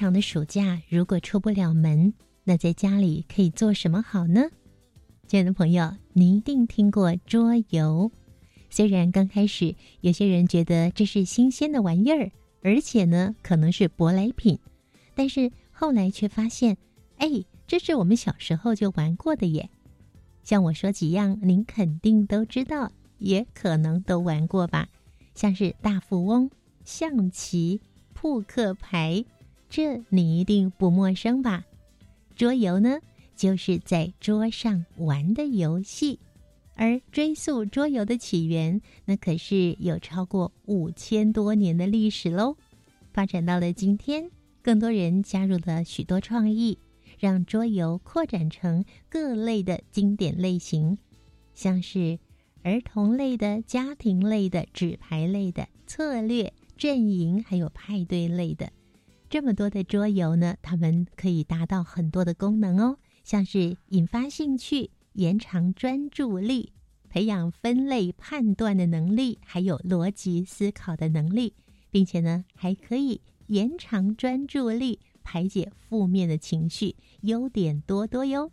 长的暑假，如果出不了门，那在家里可以做什么好呢？亲爱的朋友，您一定听过桌游。虽然刚开始有些人觉得这是新鲜的玩意儿，而且呢可能是舶来品，但是后来却发现，哎，这是我们小时候就玩过的耶。像我说几样，您肯定都知道，也可能都玩过吧？像是大富翁、象棋、扑克牌。这你一定不陌生吧？桌游呢，就是在桌上玩的游戏。而追溯桌游的起源，那可是有超过五千多年的历史喽。发展到了今天，更多人加入了许多创意，让桌游扩展成各类的经典类型，像是儿童类的、家庭类的、纸牌类的、策略、阵营，还有派对类的。这么多的桌游呢，它们可以达到很多的功能哦，像是引发兴趣、延长专注力、培养分类判断的能力，还有逻辑思考的能力，并且呢，还可以延长专注力、排解负面的情绪，优点多多哟。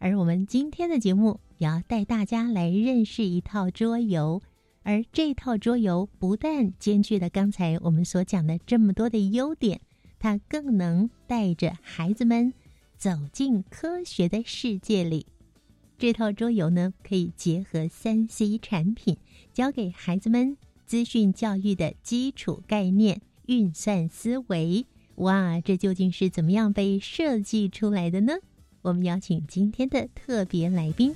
而我们今天的节目也要带大家来认识一套桌游，而这套桌游不但兼具了刚才我们所讲的这么多的优点。它更能带着孩子们走进科学的世界里。这套桌游呢，可以结合三 C 产品，教给孩子们资讯教育的基础概念、运算思维。哇，这究竟是怎么样被设计出来的呢？我们邀请今天的特别来宾。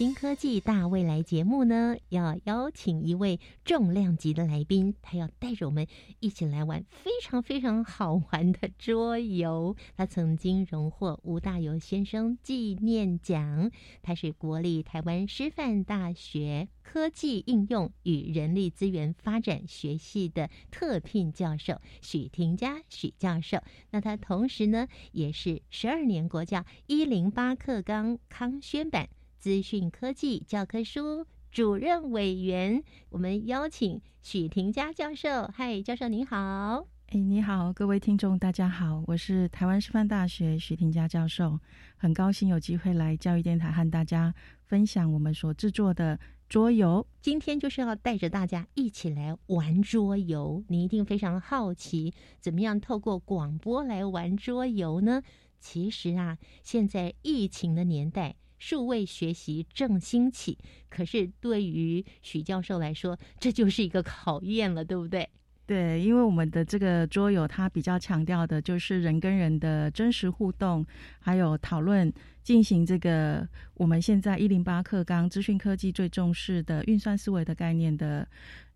新科技大未来节目呢，要邀请一位重量级的来宾，他要带着我们一起来玩非常非常好玩的桌游。他曾经荣获吴大猷先生纪念奖，他是国立台湾师范大学科技应用与人力资源发展学系的特聘教授许廷佳许教授。那他同时呢，也是十二年国教一零八课纲康宣版。资讯科技教科书主任委员，我们邀请许廷佳教授。嗨，教授您好。哎，你好，各位听众，大家好，我是台湾师范大学许廷佳教授，很高兴有机会来教育电台和大家分享我们所制作的桌游。今天就是要带着大家一起来玩桌游。你一定非常好奇，怎么样透过广播来玩桌游呢？其实啊，现在疫情的年代。数位学习正兴起，可是对于许教授来说，这就是一个考验了，对不对？对，因为我们的这个桌游，它比较强调的就是人跟人的真实互动，还有讨论，进行这个我们现在一零八课纲资讯科技最重视的运算思维的概念的，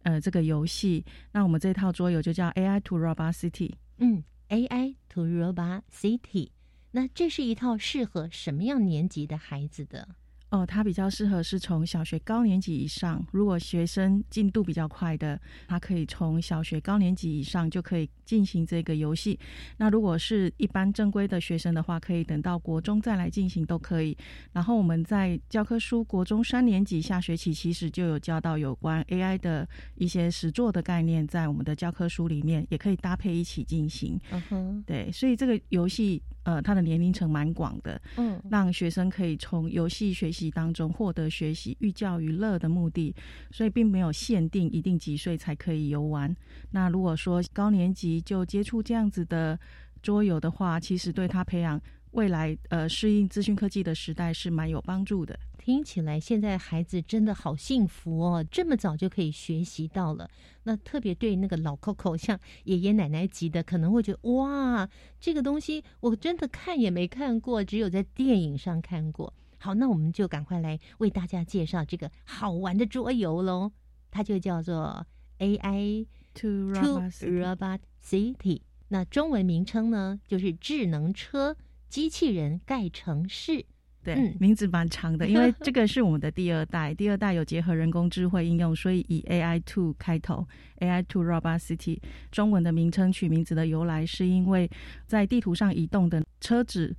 呃，这个游戏。那我们这套桌游就叫 AI to Robot City。嗯，AI to Robot City。那这是一套适合什么样年级的孩子的？哦，它比较适合是从小学高年级以上。如果学生进度比较快的，他可以从小学高年级以上就可以进行这个游戏。那如果是一般正规的学生的话，可以等到国中再来进行都可以。然后我们在教科书国中三年级下学期其实就有教到有关 AI 的一些实作的概念，在我们的教科书里面也可以搭配一起进行。嗯哼，对，所以这个游戏呃，他的年龄层蛮广的，嗯，让学生可以从游戏学习。当中获得学习寓教于乐的目的，所以并没有限定一定几岁才可以游玩。那如果说高年级就接触这样子的桌游的话，其实对他培养未来呃适应资讯科技的时代是蛮有帮助的。听起来现在孩子真的好幸福哦，这么早就可以学习到了。那特别对那个老 Coco，像爷爷奶奶级的，可能会觉得哇，这个东西我真的看也没看过，只有在电影上看过。好，那我们就赶快来为大家介绍这个好玩的桌游喽，它就叫做 AI To Robot City。那中文名称呢，就是智能车机器人盖城市。对，名字蛮长的，因为 这个是我们的第二代，第二代有结合人工智慧应用，所以以 AI Two 开头，AI Two Robot City。中文的名称取名字的由来，是因为在地图上移动的车子。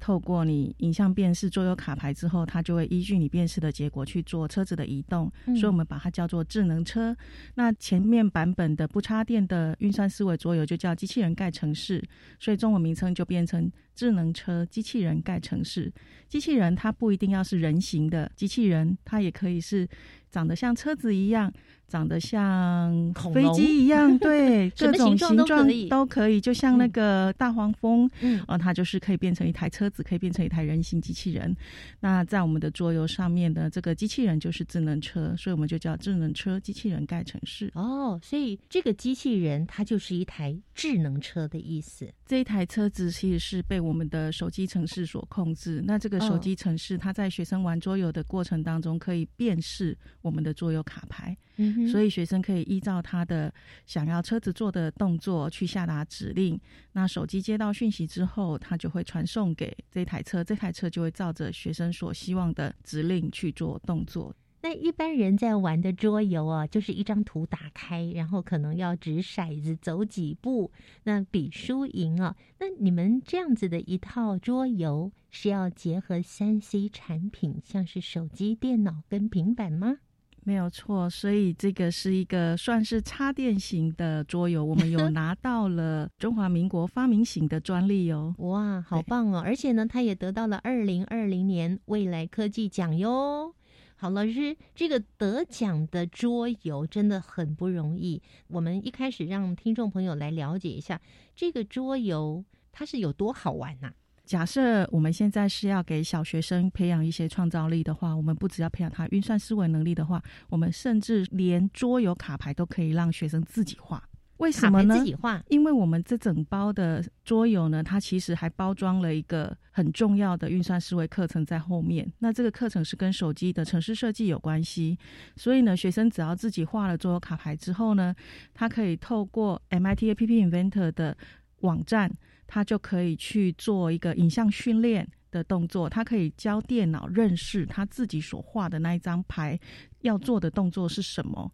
透过你影像辨识桌游卡牌之后，它就会依据你辨识的结果去做车子的移动，所以我们把它叫做智能车。那前面版本的不插电的运算思维桌游就叫机器人盖城市，所以中文名称就变成智能车机器人盖城市。机器人它不一定要是人形的机器人，它也可以是长得像车子一样。长得像飞机一样，对，各种形状都可以，就像那个大黄蜂，嗯，哦，它就是可以变成一台车子，可以变成一台人形机器人。那在我们的桌游上面的这个机器人就是智能车，所以我们就叫智能车机器人盖城市。哦，所以这个机器人它就是一台智能车的意思。这一台车子其实是被我们的手机城市所控制。那这个手机城市，它在学生玩桌游的过程当中，可以辨识我们的桌游卡牌。嗯所以学生可以依照他的想要车子做的动作去下达指令。那手机接到讯息之后，它就会传送给这台车，这台车就会照着学生所希望的指令去做动作。那一般人在玩的桌游啊，就是一张图打开，然后可能要掷骰子走几步，那比输赢啊。那你们这样子的一套桌游是要结合三 C 产品，像是手机、电脑跟平板吗？没有错，所以这个是一个算是插电型的桌游，我们有 拿到了中华民国发明型的专利哦。哇，好棒哦！而且呢，它也得到了二零二零年未来科技奖哟。好，老师，这个得奖的桌游真的很不容易。我们一开始让听众朋友来了解一下这个桌游，它是有多好玩呐？假设我们现在是要给小学生培养一些创造力的话，我们不只要培养他运算思维能力的话，我们甚至连桌游卡牌都可以让学生自己画。为什么呢？自己画，因为我们这整包的桌游呢，它其实还包装了一个很重要的运算思维课程在后面。那这个课程是跟手机的城市设计有关系，所以呢，学生只要自己画了桌游卡牌之后呢，他可以透过 MIT A P P Inventor 的网站。他就可以去做一个影像训练的动作，他可以教电脑认识他自己所画的那一张牌要做的动作是什么。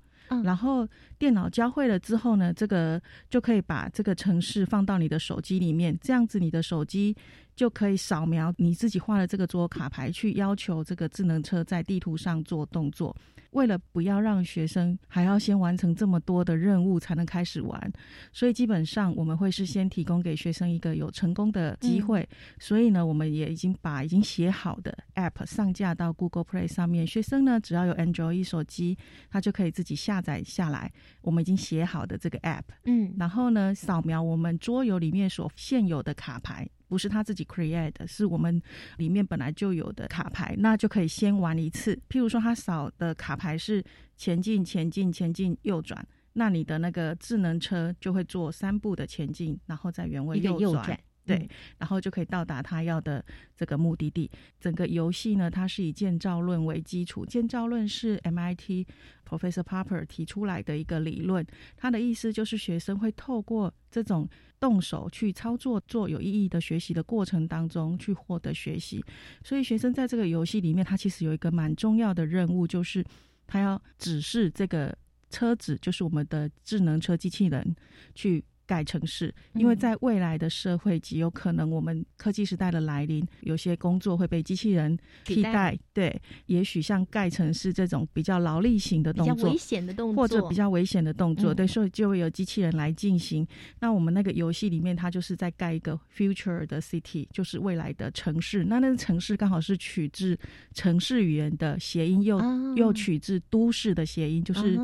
然后电脑教会了之后呢，这个就可以把这个城市放到你的手机里面，这样子你的手机就可以扫描你自己画的这个桌卡牌，去要求这个智能车在地图上做动作。为了不要让学生还要先完成这么多的任务才能开始玩，所以基本上我们会是先提供给学生一个有成功的机会。所以呢，我们也已经把已经写好的 App 上架到 Google Play 上面。学生呢，只要有 Android 手机，他就可以自己下载下来我们已经写好的这个 App。嗯，然后呢，扫描我们桌游里面所现有的卡牌。不是他自己 create 的，是我们里面本来就有的卡牌，那就可以先玩一次。譬如说，他扫的卡牌是前进、前进、前进、右转，那你的那个智能车就会做三步的前进，然后在原位右转。对，然后就可以到达他要的这个目的地。整个游戏呢，它是以建造论为基础。建造论是 MIT Professor Papper 提出来的一个理论。他的意思就是学生会透过这种动手去操作、做有意义的学习的过程当中去获得学习。所以学生在这个游戏里面，他其实有一个蛮重要的任务，就是他要指示这个车子，就是我们的智能车机器人去。盖城市，因为在未来的社会极有可能，我们科技时代的来临，有些工作会被机器人替代。对，也许像盖城市这种比较劳力型的动作，危险的动作，或者比较危险的动作，对，所以就会有机器人来进行。那我们那个游戏里面，它就是在盖一个 future 的 city，就是未来的城市。那那个城市刚好是取自城市语言的谐音，又又取自都市的谐音，就是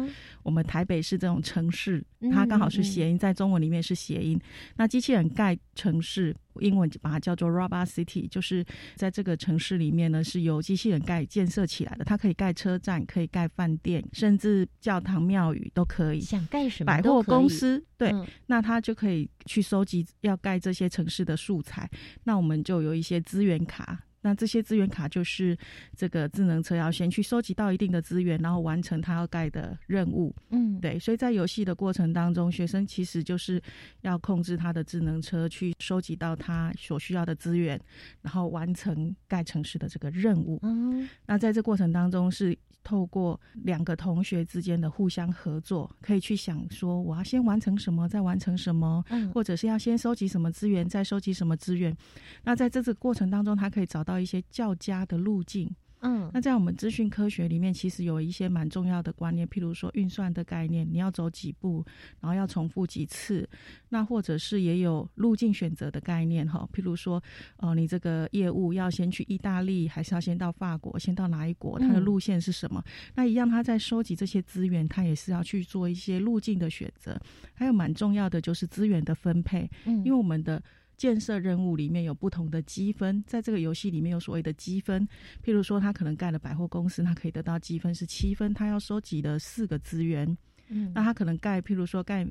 我们台北市这种城市，它刚好是谐音，在中文里。面是谐音，那机器人盖城市英文把它叫做 Robot City，就是在这个城市里面呢，是由机器人盖建设起来的。它可以盖车站，可以盖饭店，甚至教堂庙宇都可以。想盖什么百货公司，对，嗯那它就可以去收集要盖这些城市的素材。那我们就有一些资源卡。那这些资源卡就是这个智能车要先去收集到一定的资源，然后完成它要盖的任务。嗯，对，所以在游戏的过程当中，学生其实就是要控制他的智能车去收集到他所需要的资源，然后完成盖城市的这个任务。嗯，那在这过程当中，是透过两个同学之间的互相合作，可以去想说，我要先完成什么，再完成什么，嗯，或者是要先收集什么资源，再收集什么资源。那在这个过程当中，他可以找到一些较佳的路径。嗯，那在我们资讯科学里面，其实有一些蛮重要的观念，譬如说运算的概念，你要走几步，然后要重复几次，那或者是也有路径选择的概念哈，譬如说，呃，你这个业务要先去意大利，还是要先到法国，先到哪一国，它的嗯。路线是什么？那一样，他在收集这些资源，他也是要去做一些路径的选择，还有蛮重要的就是资源的分配，嗯，因为我们的建设任务里面有不同的积分，在这个游戏里面有所谓的积分，譬如说他可能盖了百货公司，他可以得到积分是七分，他要收集的四个资源，嗯，那他可能盖譬如说盖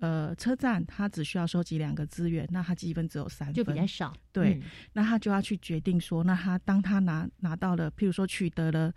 呃车站，他只需要收集两个资源，那他积分只有三分，就比较少，对嗯，那他就要去决定说，那他当他拿拿到了，譬如说取得了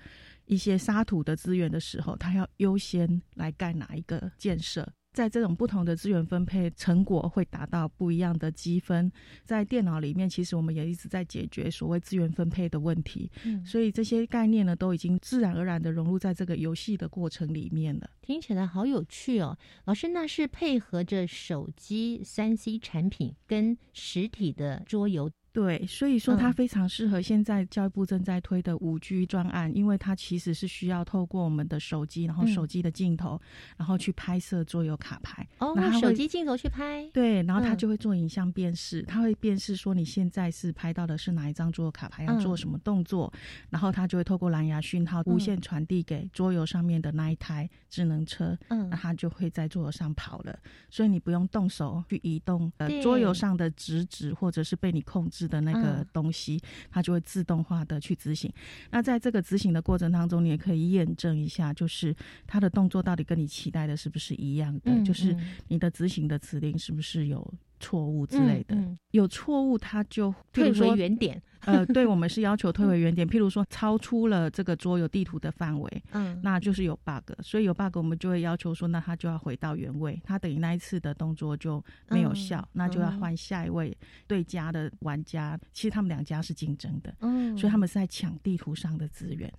一些沙土的资源的时候，他要优先来盖哪一个建设？在这种不同的资源分配，成果会达到不一样的积分。在电脑里面，其实我们也一直在解决所谓资源分配的问题，嗯，所以这些概念呢，都已经自然而然的融入在这个游戏的过程里面了。听起来好有趣哦，老师，那是配合着手机三 C 产品跟实体的桌游，对，所以说它嗯。非常适合现在教育部正在推的五 G 专案，因为它其实是需要透过我们的手机，然后嗯。手机的镜头，然后去拍摄桌游卡牌。哦那，手机镜头去拍，对，然后它嗯。就会做影像辨识，它会辨识说你现在是拍到的是哪一张桌游卡牌，要做嗯。什么动作，然后它就会透过蓝牙讯号无线传递给桌游上面的那一台智能车，嗯。那，它就会在桌游上跑了，所以你不用动手去移动呃桌游上的直指或者是被你控制的那个嗯。东西，它就会自动化的去执行。那在这个执行的过程当中，你也可以验证一下，就是它的动作到底跟你期待的是不是一样的，嗯就是嗯。你的执行的指令是不是有错误之类的。嗯。嗯有错误，它就譬退回原点，呃，对我们是要求 退回原点，譬如说超出了这个桌游地图的范围，嗯，那就是有 bug，所以有 bug 我们就会要求说，那他就要回到原位，他等于那一次的动作就没有效，嗯那就要嗯。换下一位对家的玩家。其实他们两家是竞争的，嗯，所以他们是在抢地图上的资源。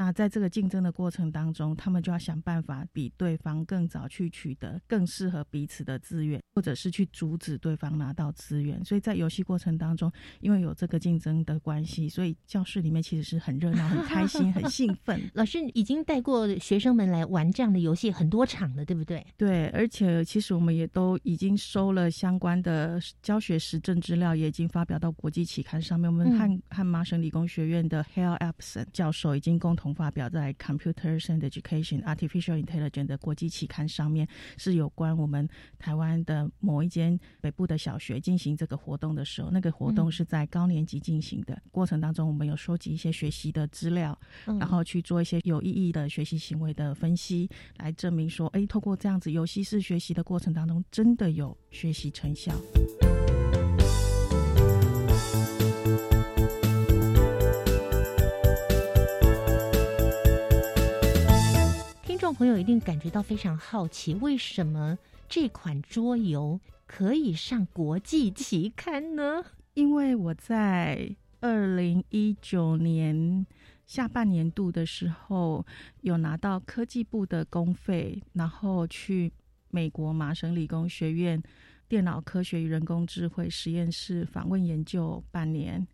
那在这个竞争的过程当中，他们就要想办法比对方更早去取得更适合彼此的资源，或者是去阻止对方拿到资源。所以在游戏过程当中，因为有这个竞争的关系，所以教室里面其实是很热闹、很开心、很兴奋。老师已经带过学生们来玩这样的游戏很多场了，对不对？对，而且其实我们也都已经收了相关的教学实证资料，也已经发表到国际期刊上面。我们嗯和、和麻省理工学院的 Hale Epson 教授已经共同发表在 Computers and Education Artificial Intelligence 的国际期刊上面，是有关我们台湾的某一间北部的小学进行这个活动的时候，那个活动嗯是在高年级进行的。过程当中，我们有收集一些学习的资料，嗯然后去做一些有意义的学习行为的分析，来证明说，哎，透过这样子游戏式学习的过程当中，真的有学习成效。朋友一定感觉到非常好奇，为什么这款桌游可以上国际期刊呢？因为我在二零一九年下半年度的时候，有拿到科技部的公费，然后去美国麻省理工学院电脑科学与人工智慧实验室访问研究半年。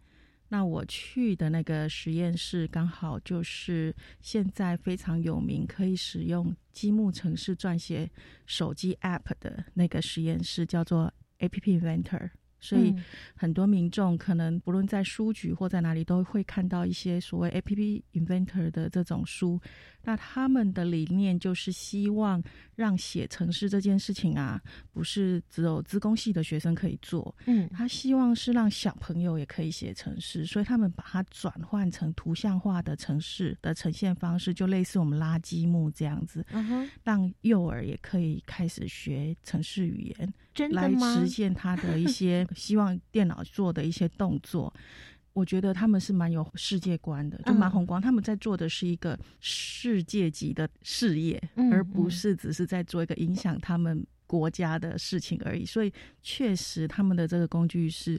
那我去的那个实验室，刚好就是现在非常有名，可以使用积木城市撰写手机 App 的那个实验室，叫做 App Inventor。所以很多民众可能不论在书局或在哪里都会看到一些所谓 A P P Inventor 的这种书。那他们的理念就是希望让写城市这件事情啊，不是只有资工系的学生可以做。嗯，他希望是让小朋友也可以写城市，所以他们把它转换成图像化的城市的呈现方式，就类似我们拉积木这样子，嗯哼，让幼儿也可以开始学城市语言，来真的吗？实现他的一些 希望电脑做的一些动作。我觉得他们是蛮有世界观的，就蛮嗯宏观。他们在做的是一个世界级的事业，嗯而不是只是在做一个影响他们国家的事情而已。所以，确实他们的这个工具是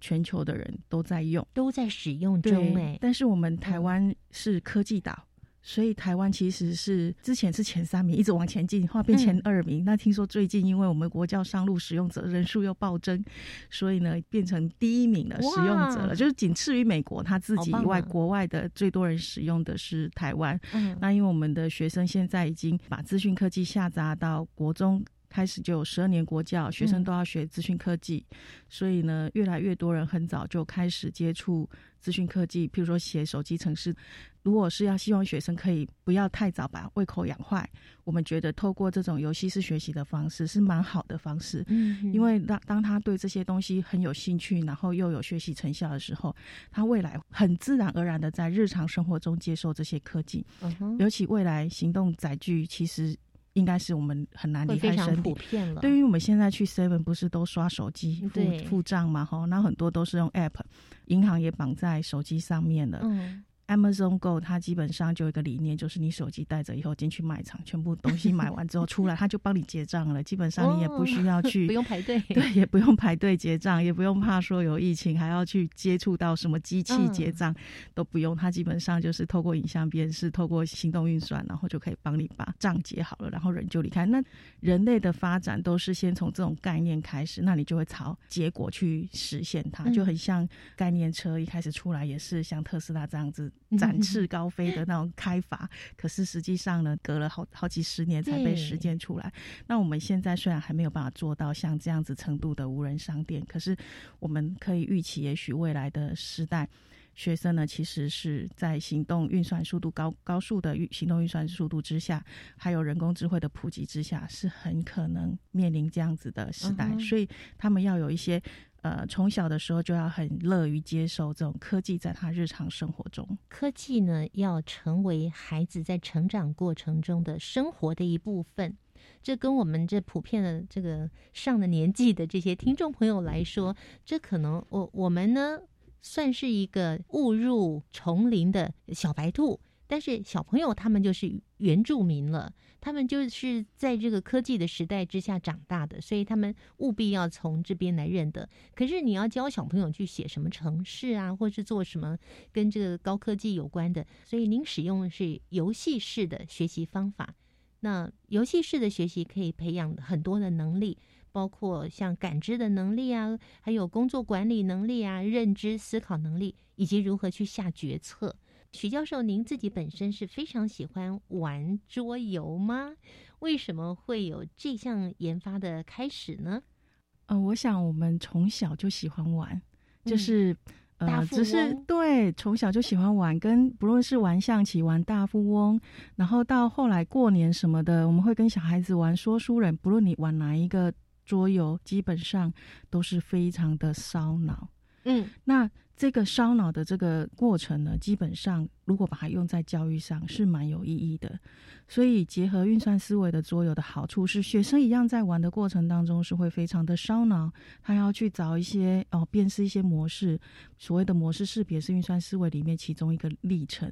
全球的人都在用。都在使用中对哎，但是我们台湾是科技岛。所以台湾其实是之前是前三名，一直往前进，后来变前二名。那听说最近因为我们国教上路使用者人数又暴增，所以呢变成第一名的使用者了，就是仅次于美国他自己以外，啊国外的最多人使用的是台湾。嗯，那因为我们的学生现在已经把资讯科技下扎到国中。开始就有十二年国教，学生都要学资讯科技，所以呢，越来越多人很早就开始接触资讯科技，譬如说写手机程式。如果是要希望学生可以不要太早把胃口养坏，我们觉得透过这种游戏式学习的方式是蛮好的方式。嗯，因为当当他对这些东西很有兴趣，然后又有学习成效的时候，他未来很自然而然的在日常生活中接受这些科技。嗯哼尤其未来行动载具，其实应该是我们很难离开身体。对于我们现在去 Seven 不是都刷手机付付账嘛？哈，那很多都是用 App，银行也绑在手机上面了。嗯，Amazon Go 它基本上就有一个理念，就是你手机带着以后进去卖场，全部东西买完之后出来，它就帮你结账了。基本上你也不需要去 不用排队，对，也不用排队结账，也不用怕说有疫情还要去接触到什么机器嗯结账，都不用。它基本上就是透过影像辨识，透过行动运算，然后就可以帮你把账结好了，然后人就离开。那人类的发展都是先从这种概念开始，那你就会朝结果去实现它，嗯就很像概念车一开始出来也是像特斯拉这样子展翅高飞的那种开法，可是实际上呢，隔了好好几十年才被实践出来。那我们现在虽然还没有办法做到像这样子程度的无人商店，可是我们可以预期，也许未来的时代，学生呢其实是在行动运算速度高高速的运行动运算速度之下，还有人工智慧的普及之下，是很可能面临这样子的时代。嗯所以他们要有一些。呃，从小的时候就要很乐于接受这种科技在他日常生活中。科技呢，要成为孩子在成长过程中的生活的一部分。这跟我们这普遍的这个上了年纪的这些听众朋友来说，这可能我我们呢算是一个误入丛林的小白兔，但是小朋友他们就是原住民了，他们就是在这个科技的时代之下长大的，所以他们务必要从这边来认得。可是你要教小朋友去写什么城市啊，或是做什么跟这个高科技有关的，所以您使用的是游戏式的学习方法。那游戏式的学习可以培养很多的能力，包括像感知的能力啊，还有工作管理能力啊、认知思考能力，以及如何去下决策。许教授，您自己本身是非常喜欢玩桌游吗？为什么会有这项研发的开始呢？呃，我想我们从小就喜欢玩，就嗯是、呃，只是对从小就喜欢玩，跟不论是玩象棋、玩大富翁，然后到后来过年什么的，我们会跟小孩子玩说书人，不论你玩哪一个桌游，基本上都是非常的烧脑。嗯那这个烧脑的这个过程呢，基本上如果把它用在教育上是蛮有意义的。所以结合运算思维的桌游的好处是，学生一样在玩的过程当中是会非常的烧脑，他要去找一些哦辨识一些模式。所谓的模式识别是运算思维里面其中一个历程。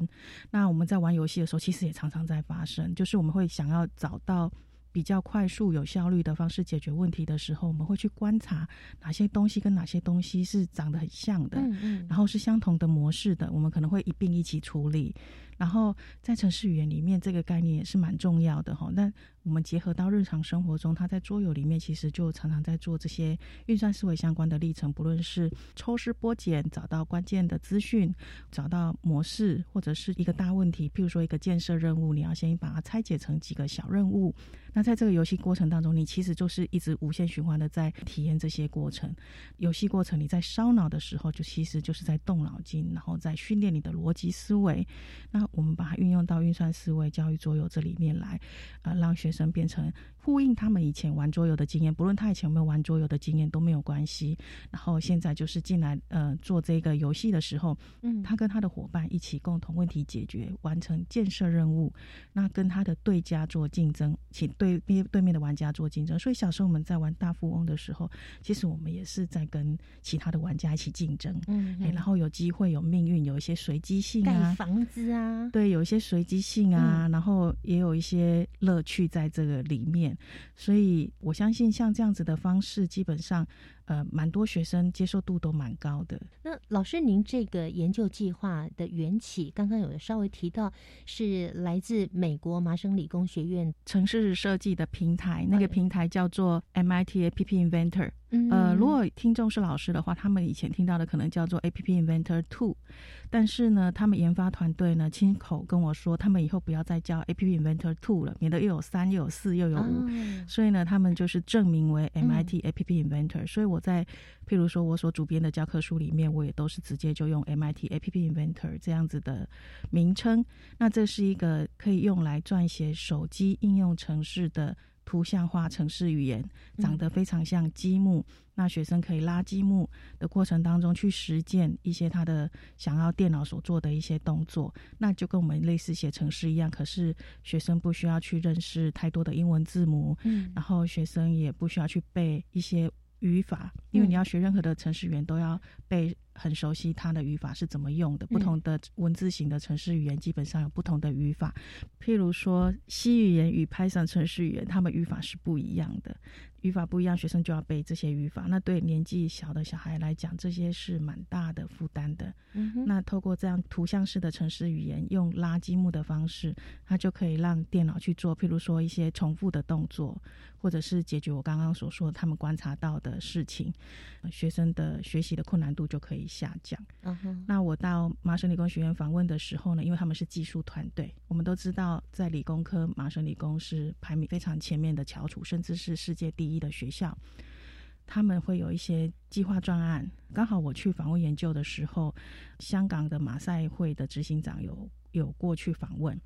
那我们在玩游戏的时候，其实也常常在发生，就是我们会想要找到。比较快速、有效率的方式解决问题的时候，我们会去观察哪些东西跟哪些东西是长得很像的，嗯嗯，然后是相同的模式的，我们可能会一并一起处理。然后在城市语言里面，这个概念也是蛮重要的哈。那我们结合到日常生活中，他在桌游里面其实就常常在做这些运算思维相关的历程，不论是抽丝剥茧，找到关键的资讯，找到模式，或者是一个大问题，譬如说一个建设任务，你要先把它拆解成几个小任务。那在这个游戏过程当中，你其实就是一直无限循环的在体验这些过程。游戏过程你在烧脑的时候，就其实就是在动脑筋，然后在训练你的逻辑思维。那我们把它运用到运算思维教育桌游这里面来，呃，让学生变成。呼应他们以前玩桌游的经验，不论他以前有没有玩桌游的经验都没有关系。然后现在就是进来呃做这个游戏的时候，嗯，他跟他的伙伴一起共同问题解决，完成建设任务。那跟他的对家做竞争，请对面对面的玩家做竞争。所以小时候我们在玩大富翁的时候，其实我们也是在跟其他的玩家一起竞争。嗯，然后有机会有命运，有一些随机性啊，盖房子啊，对，有一些随机性啊，然后也有一些乐趣在这个里面。所以，我相信像这样子的方式，基本上。呃，蛮多学生接受度都蛮高的。那老师，您这个研究计划的缘起，刚刚有稍微提到，是来自美国麻省理工学院城市设计的平台，那个平台叫做 MIT App Inventor。呃，如果听众是老师的话，他们以前听到的可能叫做 App Inventor Two，但是呢，他们研发团队呢亲口跟我说，他们以后不要再叫 App Inventor Two 了，免得又有三又有四又有五，所以呢，他们就是证明为 MIT App Inventor。所以我。我在，譬如说，我所主编的教科书里面，我也都是直接就用 MIT App Inventor 这样子的名称。那这是一个可以用来撰写手机应用程式的图像化程式语言，长得非常像积木。那学生可以拉积木的过程当中去实践一些他的想要电脑所做的一些动作，那就跟我们类似写程式一样。可是学生不需要去认识太多的英文字母，嗯，然后学生也不需要去背一些。语法，因为你要学任何的程序员，都要背很熟悉它的语法是怎么用的。不同的文字型的程式语言基本上有不同的语法，譬如说 C 语言与 Python 程式语言，它们语法是不一样的。语法不一样，学生就要背这些语法。那对年纪小的小孩来讲，这些是蛮大的负担的。那透过这样图像式的城市语言，用拉积木的方式，它就可以让电脑去做，譬如说一些重复的动作，或者是解决我刚刚所说的他们观察到的事情。学生的学习的困难度就可以下降。那我到麻省理工学院访问的时候呢，因为他们是技术团队，我们都知道在理工科，麻省理工是排名非常前面的翘楚，甚至是世界第一。的学校，他们会有一些计划专案。刚好我去访问研究的时候，香港的马赛会的执行长有有过去访问。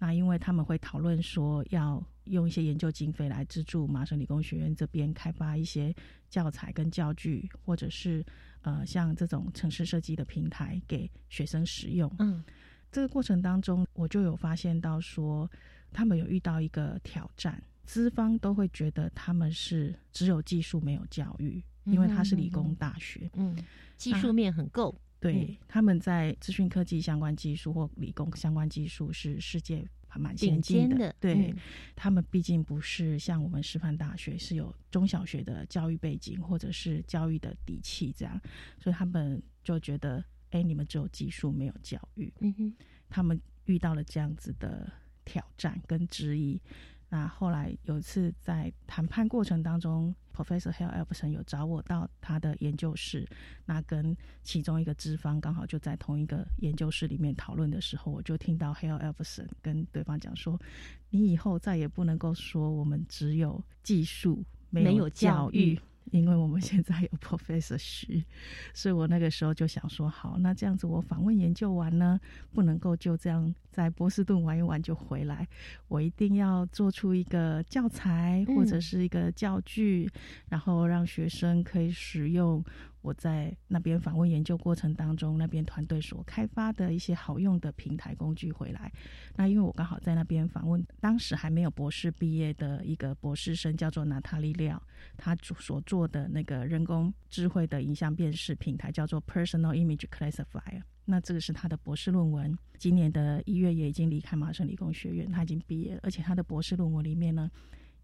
那因为他们会讨论说，要用一些研究经费来资助麻省理工学院这边开发一些教材跟教具，或者是呃像这种城市设计的平台给学生使用。嗯，这个过程当中，我就有发现到说，他们有遇到一个挑战。资方都会觉得他们是只有技术没有教育，因为他是理工大学，嗯，技术面很够。对，他们在资讯科技相关技术或理工相关技术是世界还蛮先进的。对他们毕竟不是像我们师范大学是有中小学的教育背景或者是教育的底气这样，所以他们就觉得，哎，你们只有技术没有教育。嗯哼，他们遇到了这样子的挑战跟质疑。那后来有一次在谈判过程当中，Professor Hale Elson 有找我到他的研究室，那跟其中一个资方刚好就在同一个研究室里面讨论的时候，我就听到 Hale Elson 跟对方讲说：“你以后再也不能够说我们只有技术没有教育。”因为我们现在有 Professor 徐，所以我那个时候就想说，好，那这样子我访问研究完呢，不能够就这样在波士顿玩一玩就回来，我一定要做出一个教材或者是一个教具，然后让学生可以使用。我在那边访问研究过程当中，那边团队所开发的一些好用的平台工具回来。那因为我刚好在那边访问，当时还没有博士毕业的一个博士生，叫做娜塔莉廖，他所做的那个人工智慧的影像辨识平台叫做 Personal Image Classifier。那这个是他的博士论文，今年的一月也已经离开麻省理工学院，他已经毕业了，而且他的博士论文里面呢。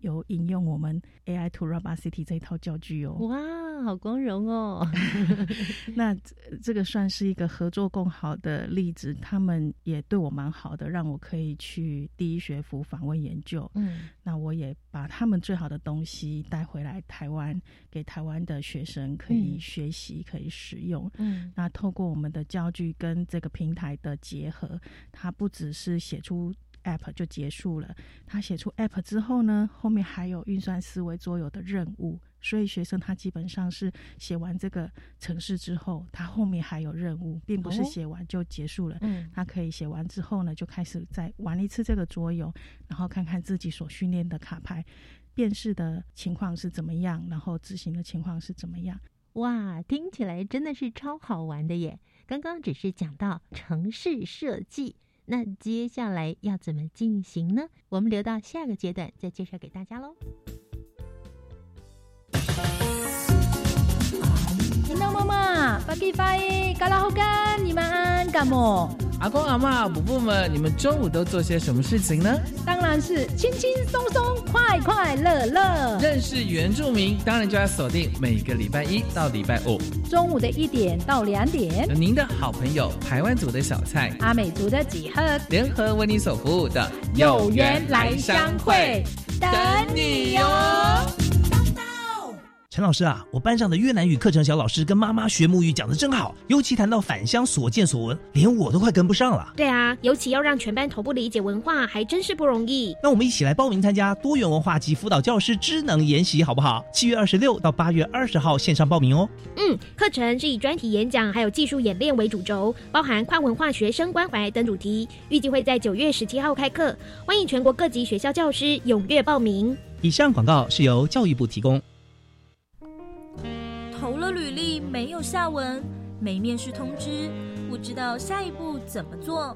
有引用我们 AI to Robot City 这一套教具哦。哇！好光荣哦！那这个算是一个合作共好的例子，他们也对我蛮好的，让我可以去第一学府访问研究。嗯，那我也把他们最好的东西带回来台湾，给台湾的学生可以学习，可以使用。嗯，那透过我们的教具跟这个平台的结合，它不只是写出。App 就结束了。他写出 app 之后呢，后面还有运算思维桌游的任务，所以学生他基本上是写完这个程式之后，他后面还有任务，并不是写完就结束了。嗯，他可以写完之后呢，就开始再玩一次这个桌游，然后看看自己所训练的卡牌辨识的情况是怎么样，然后执行的情况是怎么样。哇，听起来真的是超好玩的耶！刚刚只是讲到城市设计。那接下来要怎么进行呢？我们留到下个阶段再介绍给大家喽。听到妈妈，发给发耶，嘎拉好干，你们安干么？阿公阿妈、伯伯们，你们中午都做些什么事情呢？当然是轻轻松松、快快乐乐。认识原住民，当然就要锁定每个礼拜一到礼拜五中午的一点到两点。您的好朋友台湾族的小蔡、阿美族的几何联合为你所服务的有缘来相会，等你哟。陈老师啊，我班上的越南语课程小老师跟妈妈学母语讲的真好，尤其谈到返乡所见所闻，连我都快跟不上了。对啊，尤其要让全班同步理解文化，还真是不容易。那我们一起来报名参加多元文化及辅导教师智能研习，好不好？七月二十六到八月二十号线上报名哦。嗯，课程是以专题演讲还有技术演练为主轴，包含跨文化学生关怀等主题，预计会在九月十七号开课，欢迎全国各级学校教师踊跃报名。以上广告是由教育部提供。没有下文，没面试通知，不知道下一步怎么做。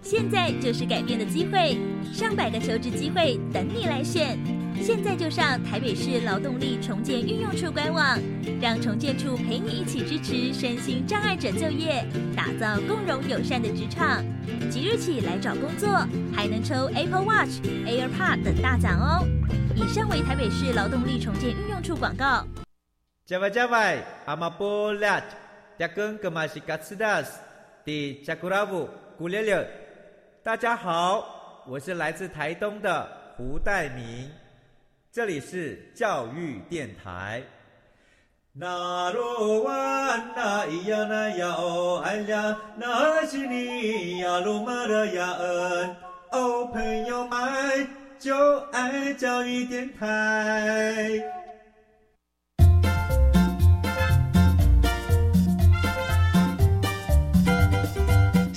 现在就是改变的机会，上百个求职机会等你来选。现在就上台北市劳动力重建运用处官网，让重建处陪你一起支持身心障碍者就业，打造共融友善的职场。即日起来找工作，还能抽 Apple Watch、AirPod 等大奖哦。以上为台北市劳动力重建运用处广告。加外加外，阿玛波拉，扎根格玛西卡斯达斯，迪加古拉布古列列。大家好，我是来自台东的胡代明，这里是教育电台。那罗哇那咿呀那呀哦哎呀，那是你呀鲁玛的呀恩哦，朋友们就爱教育电台。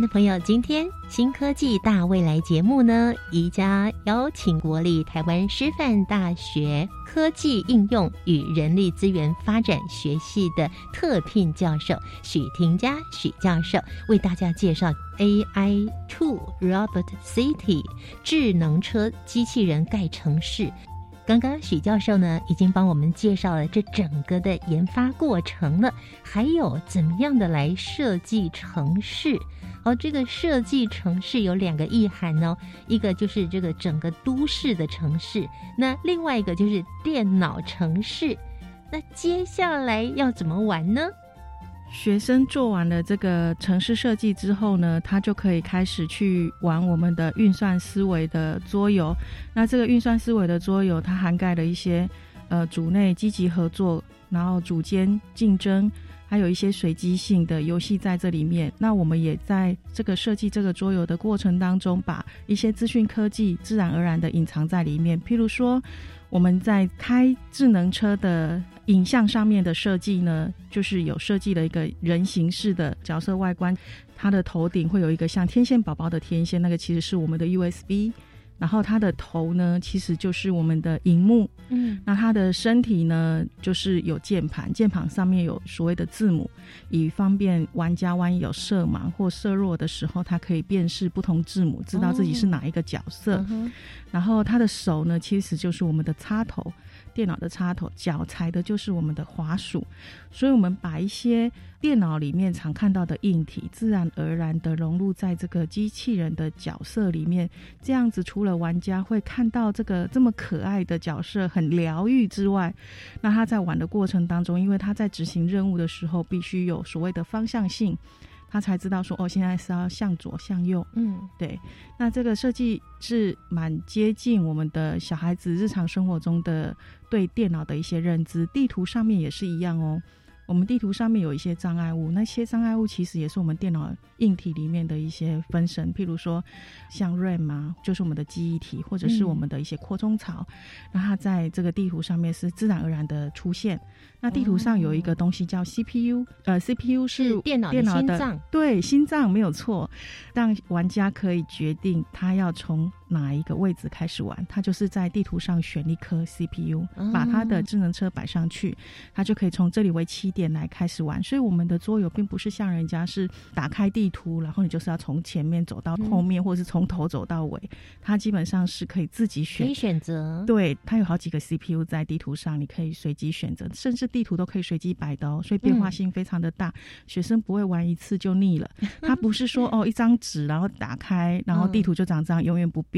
的朋友，今天新科技大未来节目呢，宜家邀请国立台湾师范大学科技应用与人力资源发展学系的特聘教授许廷佳许教授，为大家介绍 AI Two Robot City 智能车机器人盖城市。刚刚许教授呢，已经帮我们介绍了这整个的研发过程了，还有怎么样的来设计城市。而这个设计城市有两个意涵呢，一个就是这个整个都市的城市，那另外一个就是电脑城市。那接下来要怎么玩呢？学生做完了这个城市设计之后呢，他就可以开始去玩我们的运算思维的桌游。那这个运算思维的桌游，它涵盖了一些呃组内积极合作，然后组间竞争。还有一些随机性的游戏在这里面。那我们也在这个设计这个桌游的过程当中，把一些资讯科技自然而然的隐藏在里面。譬如说，我们在开智能车的影像上面的设计呢，就是有设计了一个人形式的角色外观，它的头顶会有一个像天线宝宝的天线，那个其实是我们的 USB。然后它的头呢，其实就是我们的荧幕。嗯，那它的身体呢，就是有键盘，键盘上面有所谓的字母，以方便玩家万一有色盲或色弱的时候，它可以辨识不同字母，知道自己是哪一个角色。然后它的手呢，其实就是我们的插头。电脑的插头，脚踩的就是我们的滑鼠，所以我们把一些电脑里面常看到的硬体，自然而然的融入在这个机器人的角色里面。这样子，除了玩家会看到这个这么可爱的角色很疗愈之外，那他在玩的过程当中，因为他在执行任务的时候，必须有所谓的方向性。他才知道说哦，现在是要向左向右。嗯，对。那这个设计是蛮接近我们的小孩子日常生活中的对电脑的一些认知，地图上面也是一样哦。我们地图上面有一些障碍物，那些障碍物其实也是我们电脑硬体里面的一些分身，譬如说像 RAM 啊，就是我们的记忆体，或者是我们的一些扩充槽，那它在这个地图上面是自然而然的出现。那地图上有一个东西叫 CPU，呃，CPU 是电脑电脑的心脏，对，心脏没有错，让玩家可以决定他要从哪一个位置开始玩，他就是在地图上选一颗 CPU，把他的智能车摆上去，他就可以从这里为起点来开始玩。所以我们的桌游并不是像人家是打开地图，然后你就是要从前面走到后面，或者是从头走到尾，它基本上是可以自己选，可以选择，对，它有好几个 CPU 在地图上，你可以随机选择，甚至。地图都可以随机摆的哦，所以变化性非常的大。学生不会玩一次就腻了。他不是说哦一张纸，然后打开，然后地图就长这样，永远不变。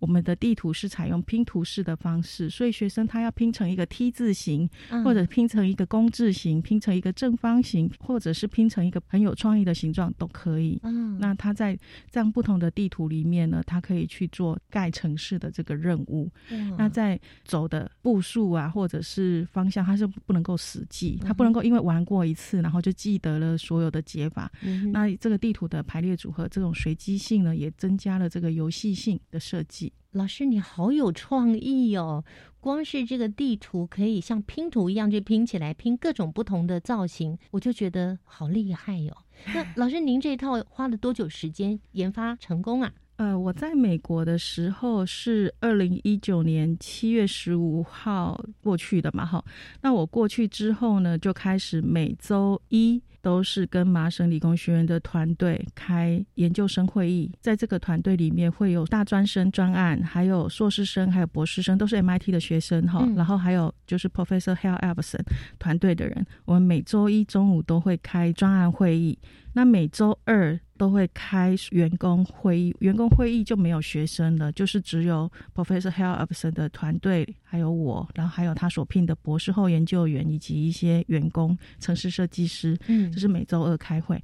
我们的地图是采用拼图式的方式，所以学生他要拼成一个 T 字形，或者拼成一个工字形，拼成一个正方形，或者是拼成一个很有创意的形状都可以。嗯，那他在这样不同的地图里面呢，他可以去做盖城市的这个任务。那在走的步数啊，或者是方向，他是不能。够死记，他不能够因为玩过一次，然后就记得了所有的解法。那这个地图的排列组合，这种随机性呢，也增加了这个游戏性的设计。老师，你好有创意哦！光是这个地图可以像拼图一样就拼起来，拼各种不同的造型，我就觉得好厉害哟。那老师，您这一套花了多久时间研发成功啊？呃，我在美国的时候是二零一九年七月十五号过去的嘛，哈。那我过去之后呢，就开始每周一都是跟麻省理工学院的团队开研究生会议，在这个团队里面会有大专生专案，还有硕士生，还有博士生，都是 MIT 的学生哈。然后还有就是 Professor Hal Everson 团队的人，我们每周一中午都会开专案会议。那每周二都会开员工会议，员工会议就没有学生了，就是只有 Professor Hal Everson 的团队，还有我，然后还有他所聘的博士后研究员以及一些员工、城市设计师，嗯，就是每周二开会。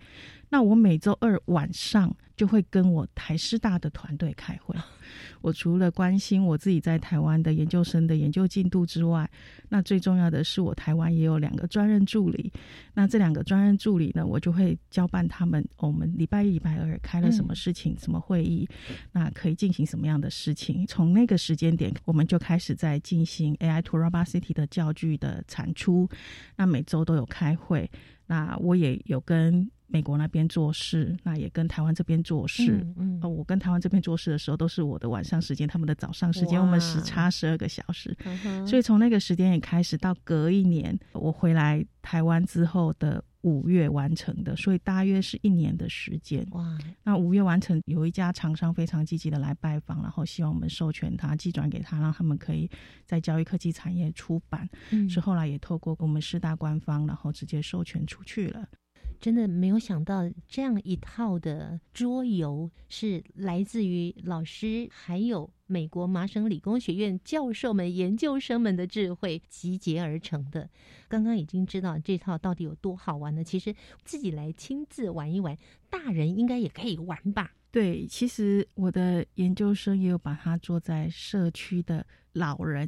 那我每周二晚上就会跟我台师大的团队开会。我除了关心我自己在台湾的研究生的研究进度之外，那最重要的是我台湾也有两个专任助理。那这两个专任助理呢，我就会交办他们，我们礼拜一、礼拜二开了什么事情、什么会议，那可以进行什么样的事情。从那个时间点，我们就开始在进行 AI to Robot City 的教具的产出。那每周都有开会，那我也有跟。美国那边做事，那也跟台湾这边做事。嗯，我跟台湾这边做事的时候，都是我的晚上时间，他们的早上时间，我们时差十二个小时。所以从那个时间也开始，到隔一年我回来台湾之后的五月完成的，所以大约是一年的时间。哇！那五月完成，有一家厂商非常积极的来拜访，然后希望我们授权他，寄转给他，让他们可以在教育科技产业出版。嗯，是后来也透过我们师大官方，然后直接授权出去了。真的没有想到，这样一套的桌游是来自于老师，还有美国麻省理工学院教授们、研究生们的智慧集结而成的。刚刚已经知道这套到底有多好玩了，其实自己来亲自玩一玩，大人应该也可以玩吧？对，其实我的研究生也有把它做在社区的。老人，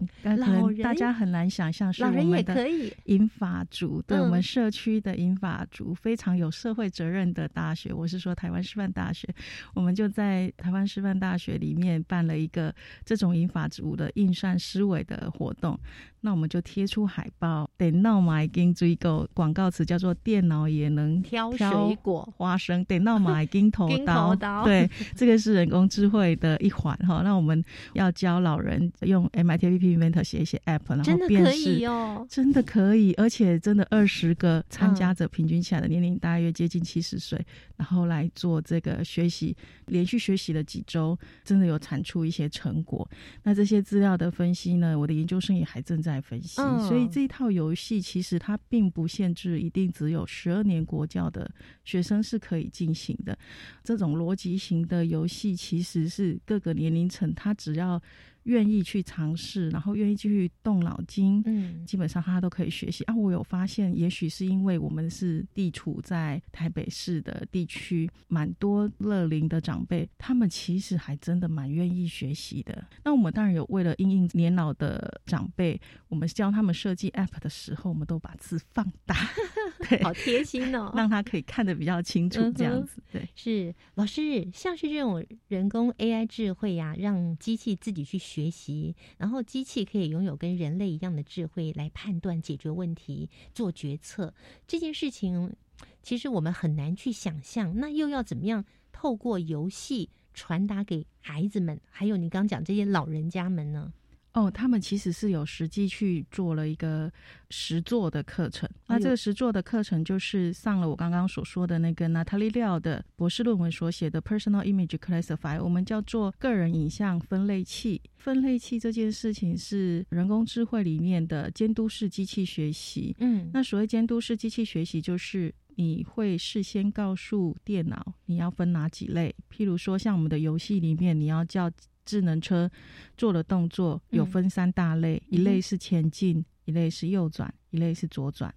大家很难想象是我们的银发族，对我们社区的银发族非常有社会责任的大学。我是说台湾师范大学，我们就在台湾师范大学里面办了一个这种银发族的印算思维的活动。那我们就贴出海报，电脑嘛已经追购广告词叫做“电脑也能挑水果、花生”，电脑嘛已经头 刀，对，这个是人工智慧的一环哈。那我们要教老人用 MIT P Inventor 写一些 App，然后辨识哦，真的可以，而且真的二十个参加者平均起来的年龄大约接近七十岁，然后来做这个学习，连续学习了几周，真的有产出一些成果。那这些资料的分析呢，我的研究生也还正在。分析，所以这一套游戏其实它并不限制，一定只有十二年国教的学生是可以进行的。这种逻辑型的游戏其实是各个年龄层，他只要。愿意去尝试，然后愿意去动脑筋，嗯，基本上他都可以学习啊。我有发现，也许是因为我们是地处在台北市的地区，蛮多乐龄的长辈，他们其实还真的蛮愿意学习的。那我们当然有为了应应年老的长辈，我们教他们设计 App 的时候，我们都把字放大，对，好贴心哦，让他可以看得比较清楚，这样子。对，是老师，像是这种人工 AI 智慧呀，让机器自己去学。学习，然后机器可以拥有跟人类一样的智慧来判断、解决问题、做决策。这件事情其实我们很难去想象。那又要怎么样透过游戏传达给孩子们，还有你刚讲这些老人家们呢？哦，他们其实是有实际去做了一个实作的课程。那这个实作的课程就是上了我刚刚所说的那个 Natalie Liao 的博士论文所写的 Personal Image Classifier，我们叫做个人影像分类器。分类器这件事情是人工智慧里面的监督式机器学习。嗯，那所谓监督式机器学习，就是你会事先告诉电脑你要分哪几类。譬如说，像我们的游戏里面，你要叫。智能车做的动作有分三大类，一类是前进，一类是右转，一类是左转。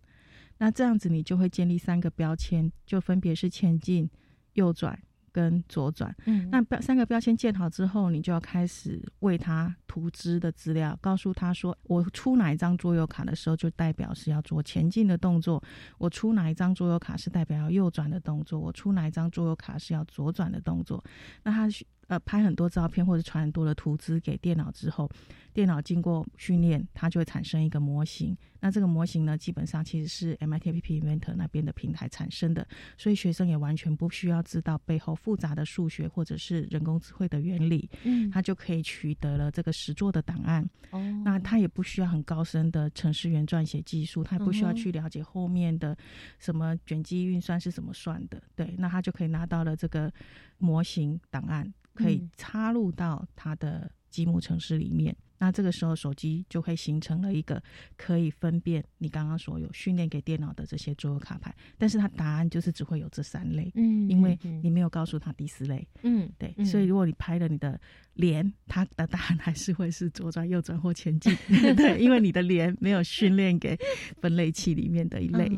那这样子你就会建立三个标签，就分别是前进、右转跟左转。嗯，那标三个标签建好之后，你就要开始为它图资的资料，告诉他说，我出哪一张桌游卡的时候，就代表是要做前进的动作；我出哪一张桌游卡是代表要右转的动作；我出哪一张桌游卡是要左转的动作。那他。呃，拍很多照片或者传很多的图资给电脑之后，电脑经过训练，它就会产生一个模型。那这个模型呢，基本上其实是 MIT P P Inventor 那边的平台产生的，所以学生也完全不需要知道背后复杂的数学或者是人工智慧的原理，嗯，他就可以取得了这个实作的档案。哦，那他也不需要很高深的程式员撰写技术，他也不需要去了解后面的什么卷积运算是怎么算的。对，那他就可以拿到了这个模型档案。可以插入到它的积木城市里面，那这个时候手机就会形成了一个可以分辨你刚刚所有训练给电脑的这些桌游卡牌，但是它答案就是只会有这三类，嗯，因为你没有告诉他第四类，嗯，对，所以如果你拍了你的脸，它的答案还是会是左转、右转或前进，对，因为你的连没有训练给分类器里面的一类。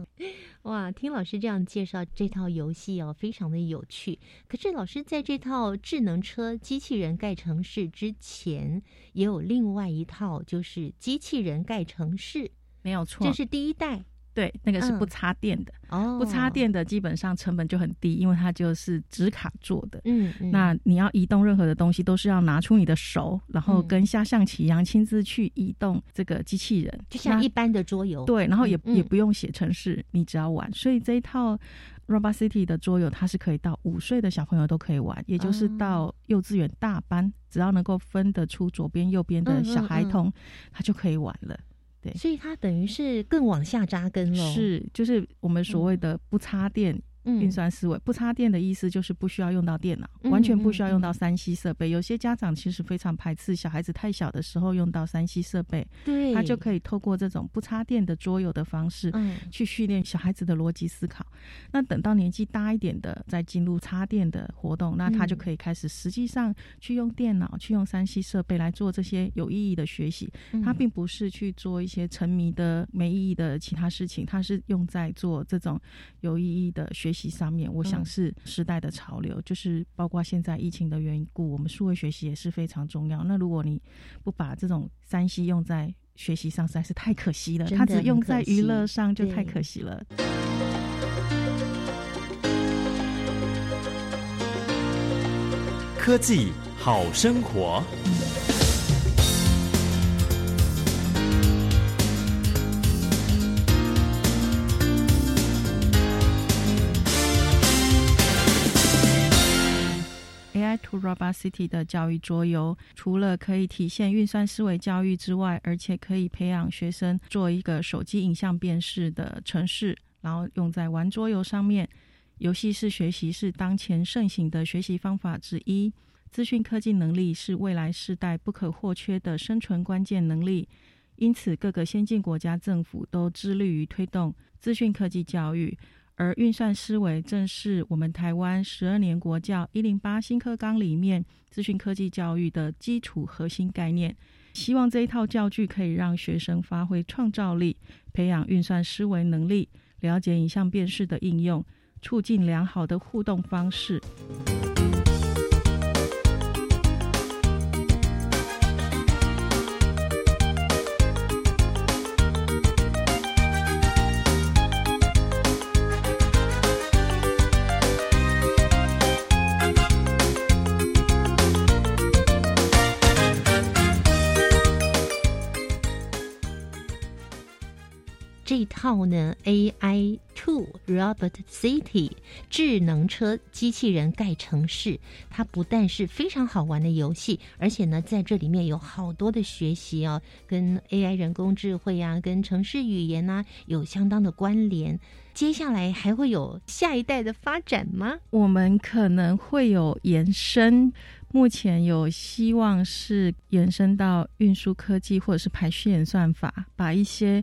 哇，听老师这样介绍这套游戏哦，非常的有趣。可是老师在这套智能车机器人盖城市之前，也有另外一套，就是机器人盖城市，没有错，这是第一代。对，那个是不插电的。哦，不插电的基本上成本就很低，因为它就是纸卡做的。嗯，那你要移动任何的东西，都是要拿出你的手，然后跟下象棋一样，亲自去移动这个机器人，就像一般的桌游。对，然后也也不用写程式，你只要玩。所以这一套 Robot City 的桌游，它是可以到五岁的小朋友都可以玩，也就是到幼稚园大班，只要能够分得出左边右边的小孩童，他就可以玩了。对，所以它等于是更往下扎根了。是，就是我们所谓的不插电。运算思维不插电的意思就是不需要用到电脑，完全不需要用到三 C 设备。有些家长其实非常排斥小孩子太小的时候用到三 C 设备，对，他就可以透过这种不插电的桌游的方式，嗯，去训练小孩子的逻辑思考。那等到年纪大一点的，再进入插电的活动，那他就可以开始实际上去用电脑、去用三 C 设备来做这些有意义的学习。他并不是去做一些沉迷的没意义的其他事情，他是用在做这种有意义的学。学习上面，我想是时代的潮流，就是包括现在疫情的缘故，我们数位学习也是非常重要。那如果你不把这种三 C 用在学习上，实在是太可惜了。它只用在娱乐上，就太可惜了。科技好生活。To Robot City 的教育桌游，除了可以体现运算思维教育之外，而且可以培养学生做一个手机影像辨识的程式，然后用在玩桌游上面。游戏式学习是当前盛行的学习方法之一。资讯科技能力是未来世代不可或缺的生存关键能力，因此各个先进国家政府都致力于推动资讯科技教育。而运算思维正是我们台湾十二年国教一零八新课纲里面资讯科技教育的基础核心概念。希望这一套教具可以让学生发挥创造力，培养运算思维能力，了解影像辨识的应用，促进良好的互动方式。号呢，AI Two Robot City 智能车机器人盖城市，它不但是非常好玩的游戏，而且呢，在这里面有好多的学习哦，跟 AI 人工智慧啊，跟城市语言呐，有相当的关联。接下来还会有下一代的发展吗？我们可能会有延伸。目前有希望是延伸到运输科技或者是排序演算法，把一些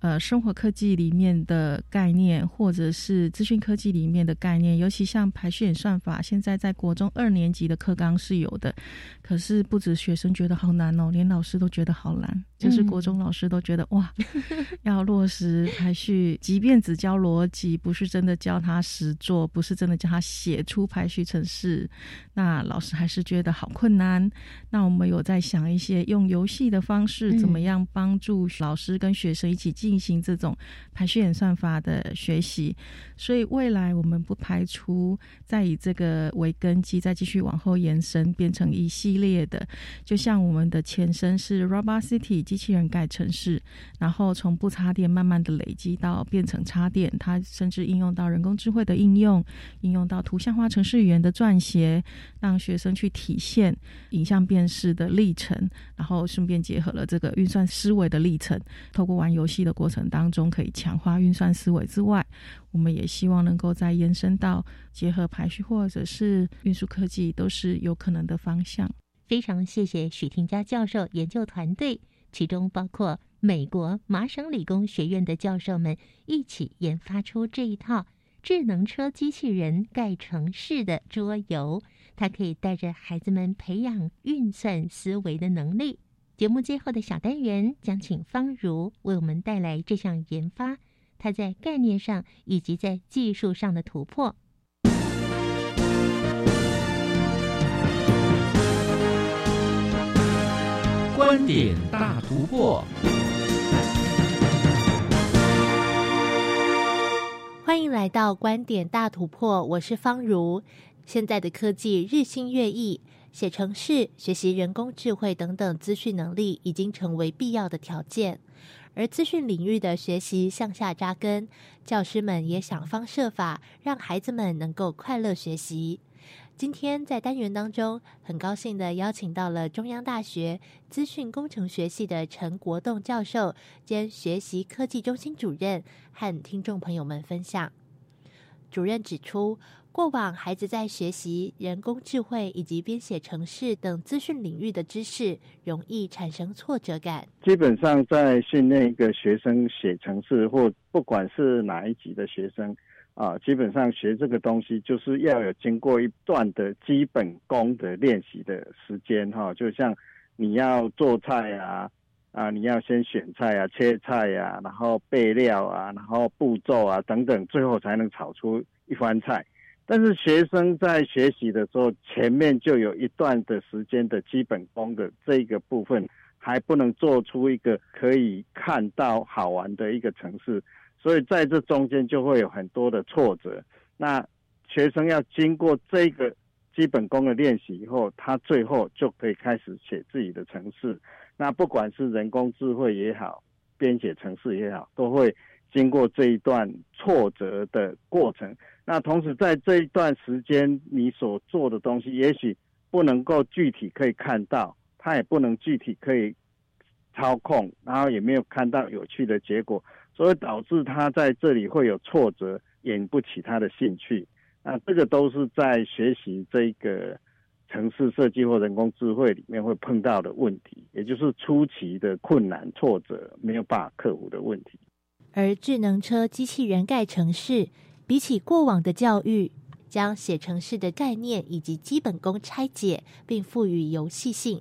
呃生活科技里面的概念，或者是资讯科技里面的概念，尤其像排序演算法，现在在国中二年级的课纲是有的，可是不止学生觉得好难哦，连老师都觉得好难，就是国中老师都觉得哇，要落实排序，即便只教逻辑，不是真的教他实做，不是真的教他写出排序程式，那老师还是。觉得好困难，那我们有在想一些用游戏的方式，怎么样帮助老师跟学生一起进行这种排序演算法的学习。所以未来我们不排除再以这个为根基，再继续往后延伸，变成一系列的。就像我们的前身是 Robot City 机器人盖城市，然后从不插电慢慢的累积到变成插电，它甚至应用到人工智慧的应用，应用到图像化城市语言的撰写，让学生去。体现影像辨识的历程，然后顺便结合了这个运算思维的历程。透过玩游戏的过程当中，可以强化运算思维之外，我们也希望能够再延伸到结合排序或者是运输科技，都是有可能的方向。非常谢谢许廷佳教授研究团队，其中包括美国麻省理工学院的教授们一起研发出这一套智能车机器人盖城市的桌游。它可以带着孩子们培养运算思维的能力。节目最后的小单元将请方如为我们带来这项研发，它在概念上以及在技术上的突破。观点大突破，欢迎来到观点大突破，我是方如。现在的科技日新月异，写程式、学习人工智慧等等资讯能力已经成为必要的条件。而资讯领域的学习向下扎根，教师们也想方设法让孩子们能够快乐学习。今天在单元当中，很高兴的邀请到了中央大学资讯工程学系的陈国栋教授兼学习科技中心主任，和听众朋友们分享。主任指出。过往孩子在学习人工智慧以及编写程式等资讯领域的知识，容易产生挫折感。基本上，在训练一个学生写程式，或不管是哪一级的学生啊，基本上学这个东西，就是要有经过一段的基本功的练习的时间哈。就像你要做菜啊，啊，你要先选菜啊、切菜呀，然后备料啊，然后步骤啊等等，最后才能炒出一番菜。但是学生在学习的时候，前面就有一段的时间的基本功的这个部分，还不能做出一个可以看到好玩的一个城市，所以在这中间就会有很多的挫折。那学生要经过这个基本功的练习以后，他最后就可以开始写自己的城市。那不管是人工智慧也好，编写城市也好，都会经过这一段挫折的过程。那同时，在这一段时间，你所做的东西，也许不能够具体可以看到，他也不能具体可以操控，然后也没有看到有趣的结果，所以导致他在这里会有挫折，引不起他的兴趣。那这个都是在学习这个城市设计或人工智慧里面会碰到的问题，也就是初期的困难挫折没有办法克服的问题。而智能车机器人盖城市，比起过往的教育，将写城市的概念以及基本功拆解，并赋予游戏性，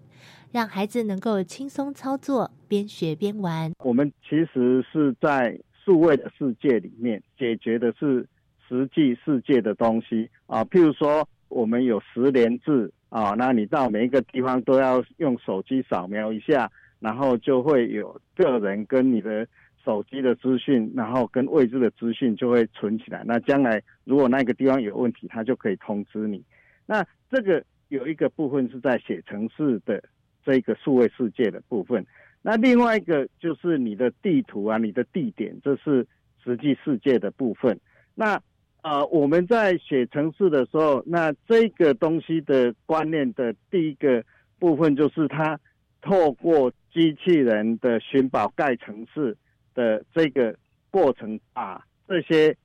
让孩子能够轻松操作，边学边玩。我们其实是在数位的世界里面解决的是实际世界的东西啊，譬如说我们有十连制啊，那你到每一个地方都要用手机扫描一下，然后就会有个人跟你的。手机的资讯，然后跟位置的资讯就会存起来。那将来如果那个地方有问题，它就可以通知你。那这个有一个部分是在写城市的这个数位世界的部分。那另外一个就是你的地图啊，你的地点，这是实际世界的部分。那呃，我们在写城市的时候，那这个东西的观念的第一个部分就是它透过机器人的寻宝盖城市。的这个过程，把这些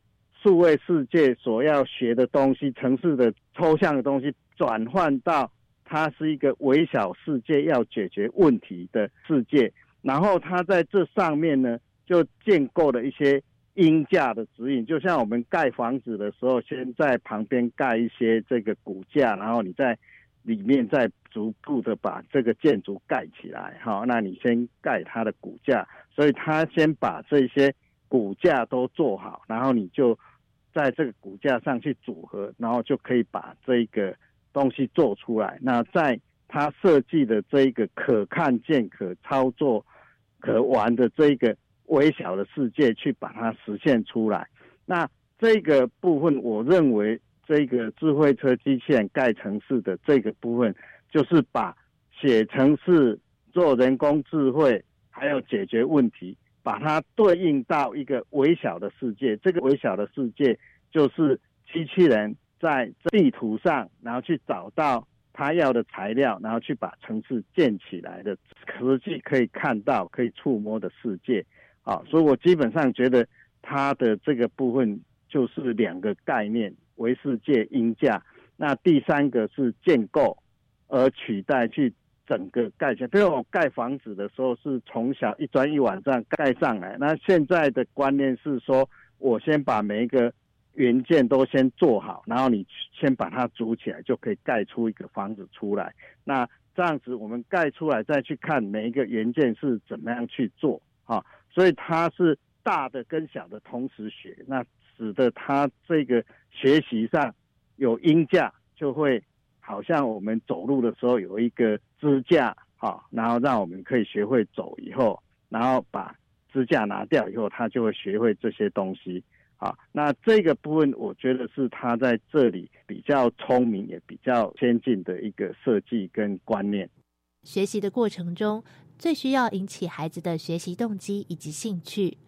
数位世界所要学的东西、城市的抽象的东西，转换到它是一个微小世界要解决问题的世界。然后它在这上面呢，就建构了一些音架的指引。就像我们盖房子的时候，先在旁边盖一些这个骨架，然后你在里面再逐步的把这个建筑盖起来。好，那你先盖它的骨架。所以他先把这些骨架都做好，然后你就在这个骨架上去组合，然后就可以把这个东西做出来。那在他设计的这一个可看见、可操作、可玩的这一个微小的世界，去把它实现出来。那这个部分，我认为这个智慧车机器人盖城市的这个部分，就是把写城市做人工智慧。还有解决问题，把它对应到一个微小的世界。这个微小的世界就是机器人在地图上，然后去找到他要的材料，然后去把城市建起来的实际可以看到、可以触摸的世界。啊，所以我基本上觉得它的这个部分就是两个概念：为世界、音价。那第三个是建构，而取代去。整个盖起来，比如我盖房子的时候是从小一砖一瓦这样盖上来。那现在的观念是说，我先把每一个元件都先做好，然后你先把它组起来，就可以盖出一个房子出来。那这样子，我们盖出来再去看每一个元件是怎么样去做啊？所以它是大的跟小的同时学，那使得他这个学习上有音架就会。好像我们走路的时候有一个支架，哈，然后让我们可以学会走以后，然后把支架拿掉以后，他就会学会这些东西，啊，那这个部分我觉得是他在这里比较聪明也比较先进的一个设计跟观念。学习的过程中，最需要引起孩子的学习动机以及兴趣，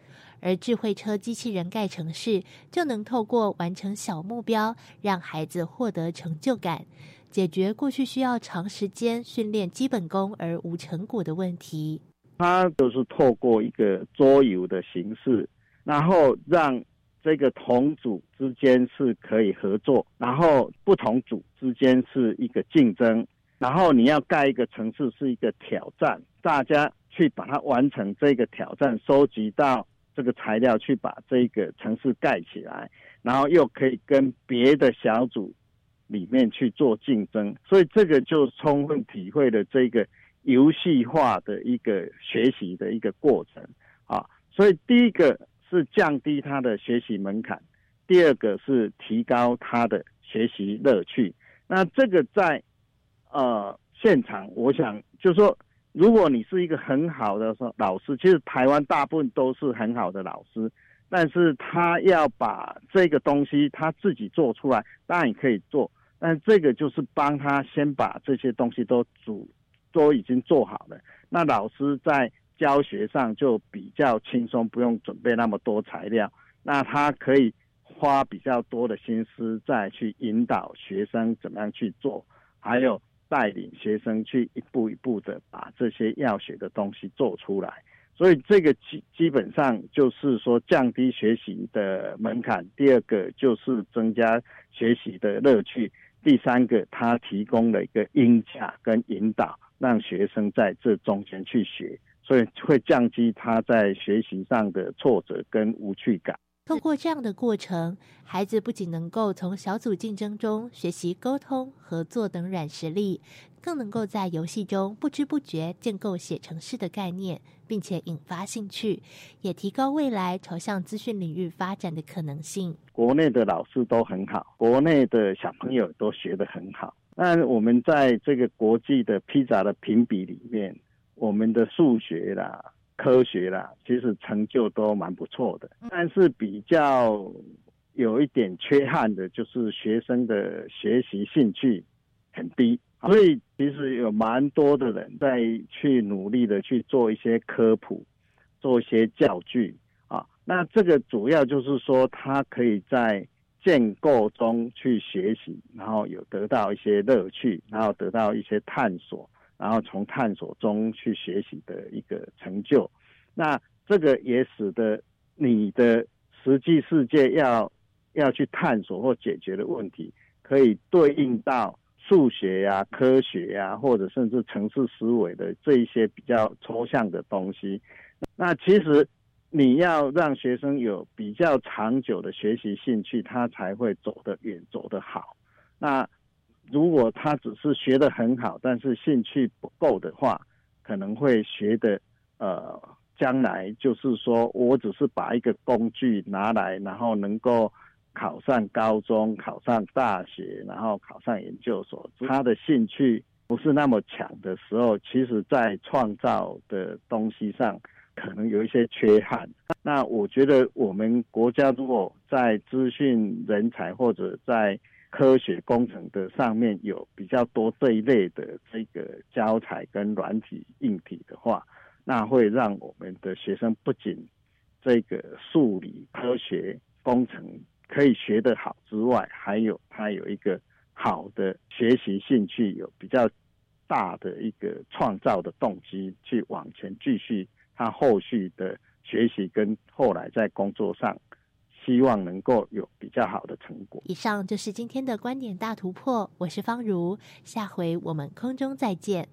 而智慧车机器人盖城市就能透过完成小目标，让孩子获得成就感。解决过去需要长时间训练基本功而无成果的问题。它就是透过一个桌游的形式，然后让这个同组之间是可以合作，然后不同组之间是一个竞争，然后你要盖一个城市是一个挑战，大家去把它完成这个挑战，收集到这个材料去把这个城市盖起来，然后又可以跟别的小组。里面去做竞争，所以这个就充分体会了这个游戏化的一个学习的一个过程啊。所以第一个是降低他的学习门槛，第二个是提高他的学习乐趣。那这个在呃现场，我想就是说，如果你是一个很好的说老师，其实台湾大部分都是很好的老师，但是他要把这个东西他自己做出来，当然也可以做。但这个就是帮他先把这些东西都组都已经做好了，那老师在教学上就比较轻松，不用准备那么多材料，那他可以花比较多的心思再去引导学生怎么样去做，还有带领学生去一步一步的把这些要学的东西做出来。所以这个基基本上就是说降低学习的门槛，第二个就是增加学习的乐趣，第三个它提供了一个音架跟引导，让学生在这中间去学，所以会降低他在学习上的挫折跟无趣感。透过这样的过程，孩子不仅能够从小组竞争中学习沟通、合作等软实力，更能够在游戏中不知不觉建构写程式的概念，并且引发兴趣，也提高未来朝向资讯领域发展的可能性。国内的老师都很好，国内的小朋友都学得很好。那我们在这个国际的披萨的评比里面，我们的数学啦。科学啦，其实成就都蛮不错的，但是比较有一点缺憾的，就是学生的学习兴趣很低，所以其实有蛮多的人在去努力的去做一些科普，做一些教具啊。那这个主要就是说，他可以在建构中去学习，然后有得到一些乐趣，然后得到一些探索。然后从探索中去学习的一个成就，那这个也使得你的实际世界要要去探索或解决的问题，可以对应到数学呀、科学呀，或者甚至城市思维的这一些比较抽象的东西。那其实你要让学生有比较长久的学习兴趣，他才会走得远、走得好。那。如果他只是学得很好，但是兴趣不够的话，可能会学的呃，将来就是说我只是把一个工具拿来，然后能够考上高中、考上大学，然后考上研究所。他的兴趣不是那么强的时候，其实在创造的东西上可能有一些缺憾。那我觉得我们国家如果在资讯人才或者在科学工程的上面有比较多这一类的这个教材跟软体硬体的话，那会让我们的学生不仅这个数理科学工程可以学得好之外，还有他有一个好的学习兴趣，有比较大的一个创造的动机去往前继续他后续的学习跟后来在工作上。希望能够有比较好的成果。以上就是今天的观点大突破，我是方如，下回我们空中再见。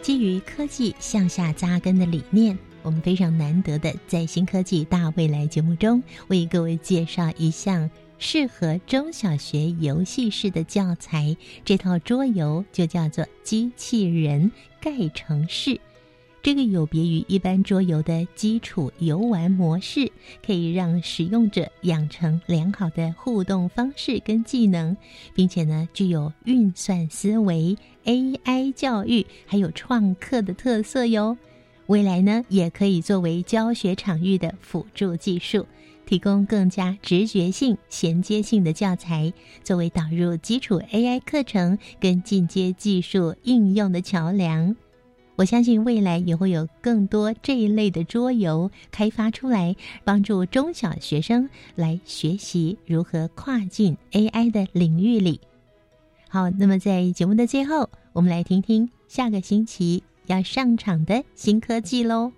基于科技向下扎根的理念，我们非常难得的在新科技大未来节目中为各位介绍一项。适合中小学游戏式的教材，这套桌游就叫做《机器人盖城市》。这个有别于一般桌游的基础游玩模式，可以让使用者养成良好的互动方式跟技能，并且呢，具有运算思维、AI 教育还有创客的特色哟。未来呢，也可以作为教学场域的辅助技术。提供更加直觉性、衔接性的教材，作为导入基础 AI 课程跟进阶技术应用的桥梁。我相信未来也会有更多这一类的桌游开发出来，帮助中小学生来学习如何跨进 AI 的领域里。好，那么在节目的最后，我们来听听下个星期要上场的新科技喽。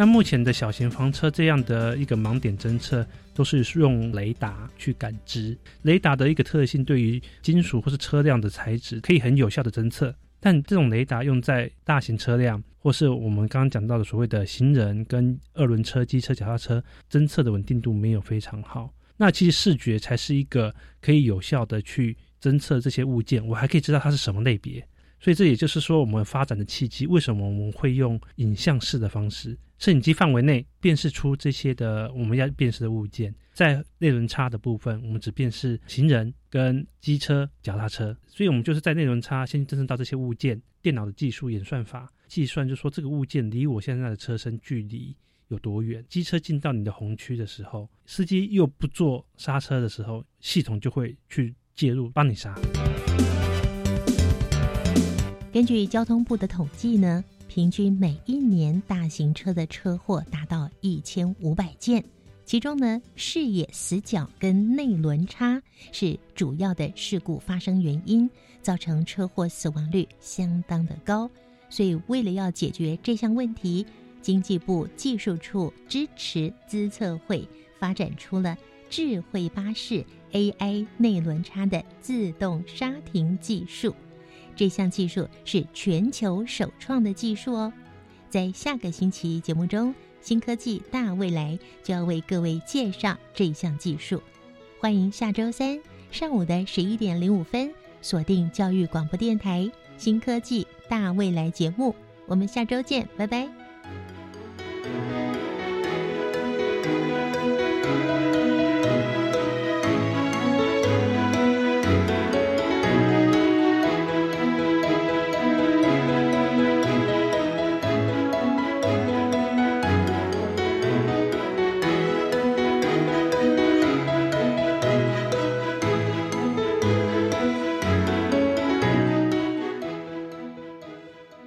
那目前的小型房车这样的一个盲点侦测，都是用雷达去感知。雷达的一个特性，对于金属或是车辆的材质，可以很有效的侦测。但这种雷达用在大型车辆，或是我们刚刚讲到的所谓的行人跟二轮车、机车、脚踏车，侦测的稳定度没有非常好。那其实视觉才是一个可以有效的去侦测这些物件，我还可以知道它是什么类别。所以这也就是说，我们发展的契机，为什么我们会用影像式的方式？摄影机范围内辨识出这些的我们要辨识的物件，在内轮差的部分，我们只辨识行人跟机车、脚踏车。所以，我们就是在内轮差先侦测到这些物件，电脑的技术演算法计算，就说这个物件离我现在的车身距离有多远。机车进到你的红区的时候，司机又不做刹车的时候，系统就会去介入帮你刹。根据交通部的统计呢，平均每一年大型车的车祸达到一千五百件，其中呢，视野死角跟内轮差是主要的事故发生原因，造成车祸死亡率相当的高。所以，为了要解决这项问题，经济部技术处支持资策会发展出了智慧巴士 AI 内轮差的自动刹停技术。这项技术是全球首创的技术哦。在下个星期节目中，新科技大未来就要为各位介绍这项技术。欢迎下周三上午的十一点零五分锁定教育广播电台《新科技大未来》节目。我们下周见，拜拜。